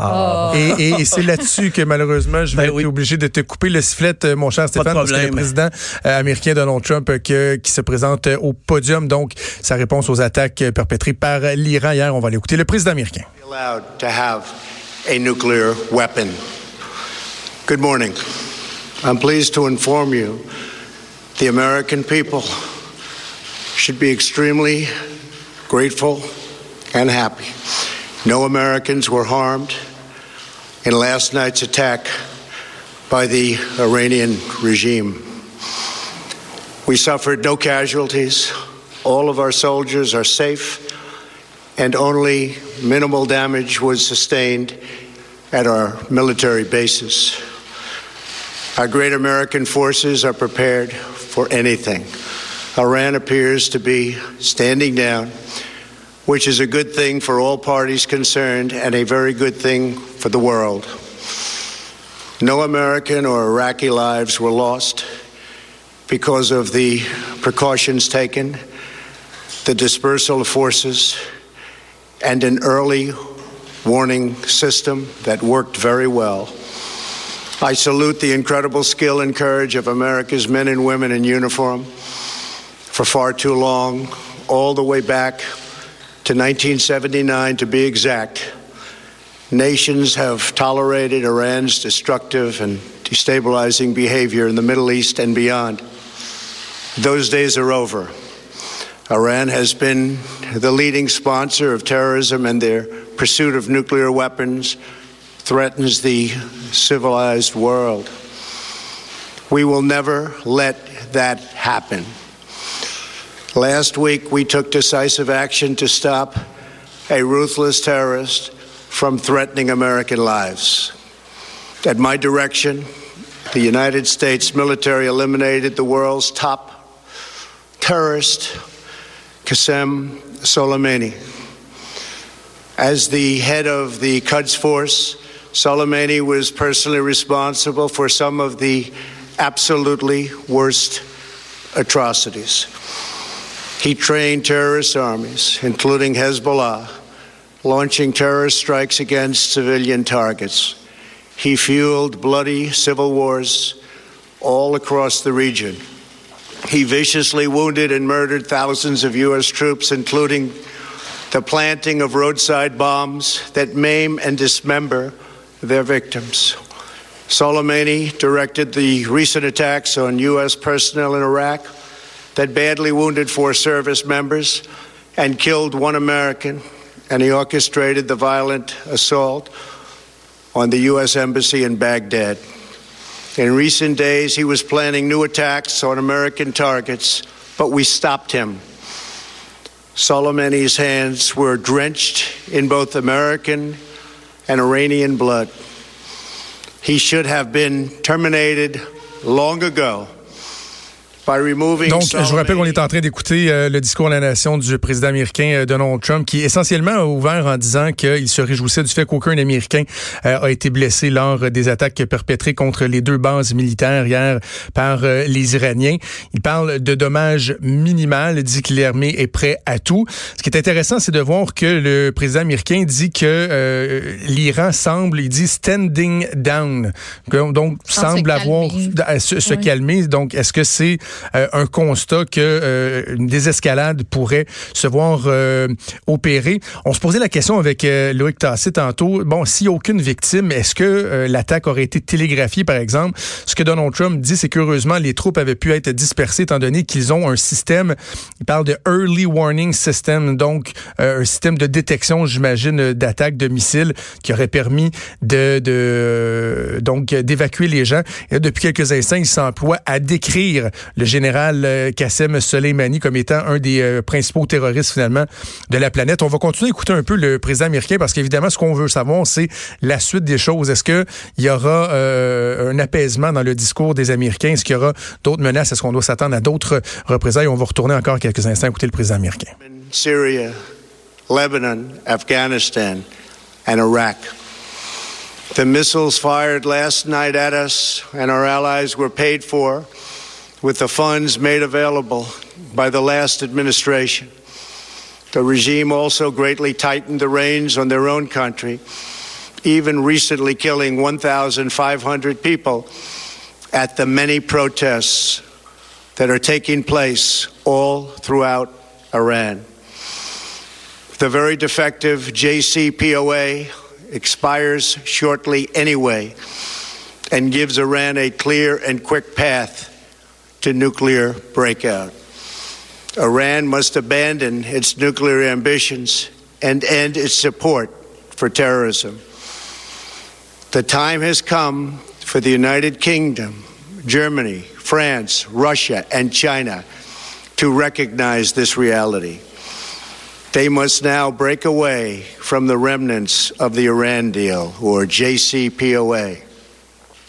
Ah. Et, et- et c'est là-dessus que malheureusement, je vais Ben être oui. obligé de te couper le sifflet, euh, mon cher Stéphane, parce que le président euh, américain Donald Trump euh, que- qui se présente au podium, donc sa réponse aux attaques perpétrées par l'Iran hier. On va l'écouter. Le président américain. to have a nuclear weapon. Good morning. I'm pleased to inform you the American people should be extremely grateful and happy. No Americans were harmed in last night's attack by the Iranian regime. We suffered no casualties. All of our soldiers are safe and only minimal damage was sustained at our military bases. Our great American forces are prepared for anything. Iran appears to be standing down, which is a good thing for all parties concerned and a very good thing for the world. No American or Iraqi lives were lost because of the precautions taken, the dispersal of forces, and an early warning system that worked very well. I salute the incredible skill and courage of America's men and women in uniform. For far too long, all the way back to 1979 to be exact, nations have tolerated Iran's destructive and destabilizing behavior in the Middle East and beyond. Those days are over. Iran has been the leading sponsor of terrorism, and their pursuit of nuclear weapons threatens the civilized world. We will never let that happen. Last week, we took decisive action to stop a ruthless terrorist from threatening American lives. At my direction, the United States military eliminated the world's top terrorist, Qasem Soleimani. As the head of the Quds Force, Soleimani was personally responsible for some of the absolutely worst atrocities. He trained terrorist armies, including Hezbollah, launching terrorist strikes against civilian targets. He fueled bloody civil wars all across the region. He viciously wounded and murdered thousands of U.S. troops, including the planting of roadside bombs that maim and dismember their victims. Soleimani directed the recent attacks on U.S. personnel in Iraq that badly wounded four service members and killed one American, and he orchestrated the violent assault on the U.S. Embassy in Baghdad. In recent days, he was planning new attacks on American targets, but we stopped him. Soleimani's hands were drenched in both American and Iranian blood. He should have been terminated long ago Donc, je vous rappelle qu'on est en train d'écouter euh, le discours à la nation du président américain euh, Donald Trump, qui essentiellement a ouvert en disant qu'il se réjouissait du fait qu'aucun Américain euh, a été blessé lors des attaques perpétrées contre les deux bases militaires hier par euh, les Iraniens. Il parle de dommages minimales, dit que l'armée est prêt à tout. Ce qui est intéressant, c'est de voir que le président américain dit que euh, l'Iran semble, il dit standing down, donc, semble se avoir à se, se Oui. calmer. Donc, est-ce que c'est un constat que euh, une désescalade pourrait se voir euh, opérer? On se posait la question avec euh, Loïc Tassé tantôt. Bon, s'il n'y a aucune victime, est-ce que euh, l'attaque aurait été télégraphiée, par exemple? Ce que Donald Trump dit, c'est qu'heureusement, les troupes avaient pu être dispersées étant donné qu'ils ont un système, il parle de Early Warning System, donc euh, un système de détection, j'imagine, d'attaque de missiles qui aurait permis de donc d'évacuer les gens. Et là, depuis quelques instants, il s'emploie à décrire le général euh, Qassem Soleimani comme étant un des euh, principaux terroristes finalement de la planète. On va continuer à écouter un peu le président américain parce qu'évidemment, ce qu'on veut savoir, c'est la suite des choses. Est-ce qu'il y aura un apaisement dans le discours des Américains? Est-ce qu'il y aura d'autres menaces? Est-ce qu'on doit s'attendre à d'autres représailles? On va retourner encore quelques instants à écouter le président américain. Syria, Lebanon, Afghanistan and Iraq. The missiles fired last night at us and our allies were paid for with the funds made available by the last administration. The regime also greatly tightened the reins on their own country, even recently killing 1,500 people at the many protests that are taking place all throughout Iran. The very defective JCPOA expires shortly anyway and gives Iran a clear and quick path to nuclear breakout. Iran must abandon its nuclear ambitions and end its support for terrorism. The time has come for the United Kingdom, Germany, France, Russia, and China to recognize this reality. They must now break away from the remnants of the Iran deal, or JCPOA.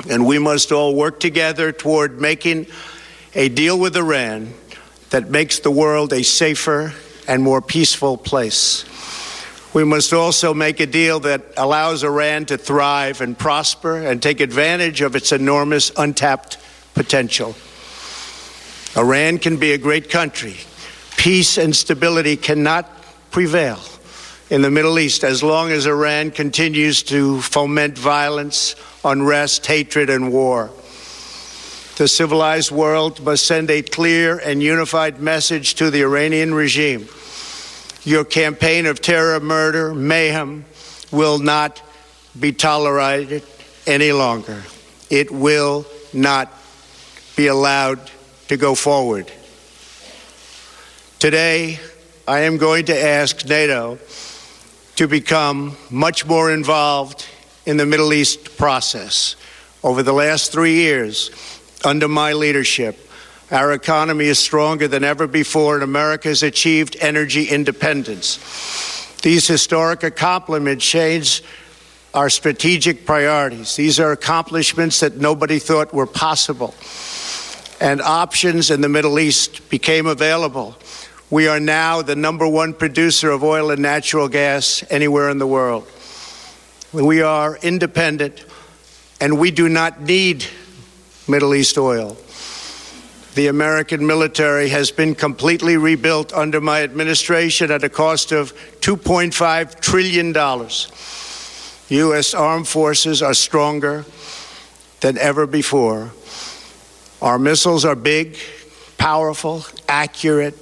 And we must all work together toward making a deal with Iran that makes the world a safer and more peaceful place. We must also make a deal that allows Iran to thrive and prosper and take advantage of its enormous untapped potential. Iran can be a great country. Peace and stability cannot prevail in the Middle East as long as Iran continues to foment violence, unrest, hatred, and war. The civilized world must send a clear and unified message to the Iranian regime. Your campaign of terror, murder, mayhem will not be tolerated any longer. It will not be allowed to go forward. Today, I am going to ask NATO to become much more involved in the Middle East process. Over the last three years, under my leadership, our economy is stronger than ever before, and America has achieved energy independence. These historic accomplishments change our strategic priorities. These are accomplishments that nobody thought were possible. And options in the Middle East became available we are now the number one producer of oil and natural gas anywhere in the world. We are independent and we do not need Middle East oil. The American military has been completely rebuilt under my administration at a cost of $2.5 trillion. U.S. armed forces are stronger than ever before. Our missiles are big, powerful, accurate,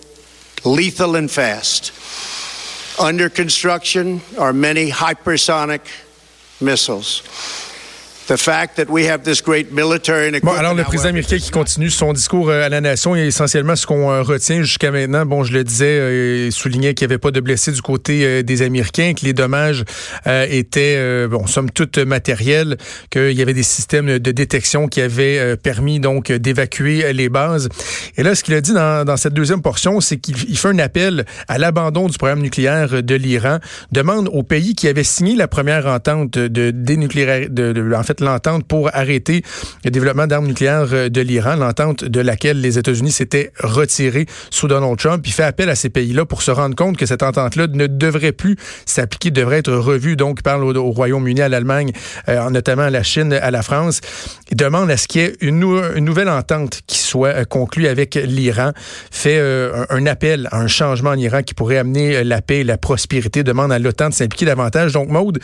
lethal and fast. Under construction are many hypersonic missiles. Bon, alors le président américain qui continue son discours euh, à la nation, et essentiellement ce qu'on euh, retient jusqu'à maintenant, bon, je le disais, euh, il soulignait qu'il n'y avait pas de blessés du côté des Américains, que les dommages étaient, bon, somme toute matériels, qu'il y avait des systèmes de détection qui avaient permis donc d'évacuer les bases. Et là, ce qu'il a dit dans, dans cette deuxième portion, c'est qu'il fait un appel à l'abandon du programme nucléaire de l'Iran, demande aux pays qui avaient signé la première entente de dénucléaire, de, de en fait l'entente pour arrêter le développement d'armes nucléaires euh, de l'Iran, l'entente de laquelle les États-Unis s'étaient retirés sous Donald Trump. Il fait appel à ces pays-là pour se rendre compte que cette entente-là ne devrait plus s'appliquer, devrait être revue. Donc, il parle au, Royaume-Uni, à l'Allemagne, euh, notamment à la Chine, à la France. Il demande à ce qu'il y ait une, nouvelle entente qui soit euh, conclue avec l'Iran. Fait un, appel à un changement en Iran qui pourrait amener la paix et la prospérité. Demande à l'OTAN de s'impliquer davantage. Donc, Maude,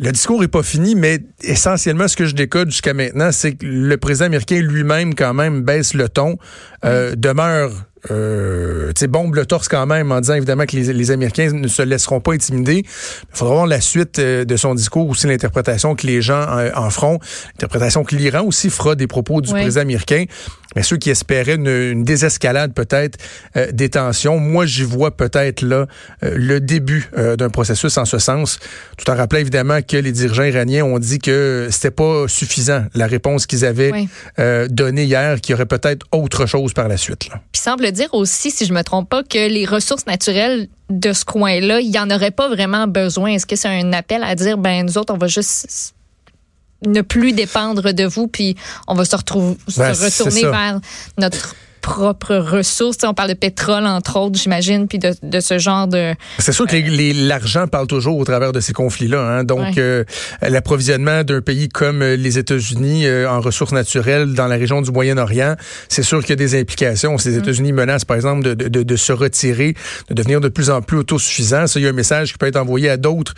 le discours est pas fini, mais essentiellement, ce que je décode jusqu'à maintenant, c'est que le président américain lui-même, quand même, baisse le ton, euh, demeure euh, bombe le torse quand même en disant évidemment que les, les Américains ne se laisseront pas intimider. Il faudra voir la suite euh, de son discours, aussi l'interprétation que les gens en, feront, l'interprétation que l'Iran aussi fera des propos du président américain. Mais ceux qui espéraient une, désescalade peut-être euh, des tensions, moi j'y vois peut-être là euh, le début euh, d'un processus en ce sens. Tout en rappelant évidemment que les dirigeants iraniens ont dit que c'était pas suffisant la réponse qu'ils avaient donnée hier, qu'il y aurait peut-être autre chose par la suite. Là. Puis semble dire aussi, si je me trompe pas, que les ressources naturelles de ce coin-là, il y en aurait pas vraiment besoin. Est-ce que c'est un appel à dire, ben nous autres, on va juste ne plus dépendre de vous, puis on va se, retrouver, se ben, retourner vers notre propres ressources. on parle de pétrole, entre autres, j'imagine, puis de, de, ce genre de... C'est sûr que l'argent parle toujours au travers de ces conflits-là. Hein? Donc, euh, l'approvisionnement d'un pays comme euh, les États-Unis euh, en ressources naturelles dans la région du Moyen-Orient, c'est sûr qu'il y a des implications. Si les mm. États-Unis menacent, par exemple, de, de, de, se retirer, de devenir de plus en plus autosuffisants, ça, il y a un message qui peut être envoyé à d'autres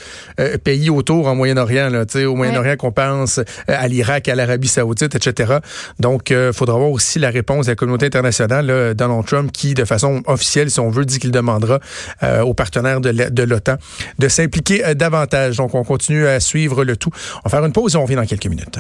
pays autour en Moyen-Orient. Au Moyen-Orient, qu'on pense à l'Irak, à l'Arabie saoudite, etc. Donc, il faudra voir aussi la réponse de la communauté internationale Donald Trump, qui, de façon officielle, si on veut, dit qu'il demandera euh, aux partenaires de l'OTAN de s'impliquer euh, davantage. Donc, on continue à suivre le tout. On va faire une pause et on revient dans quelques minutes.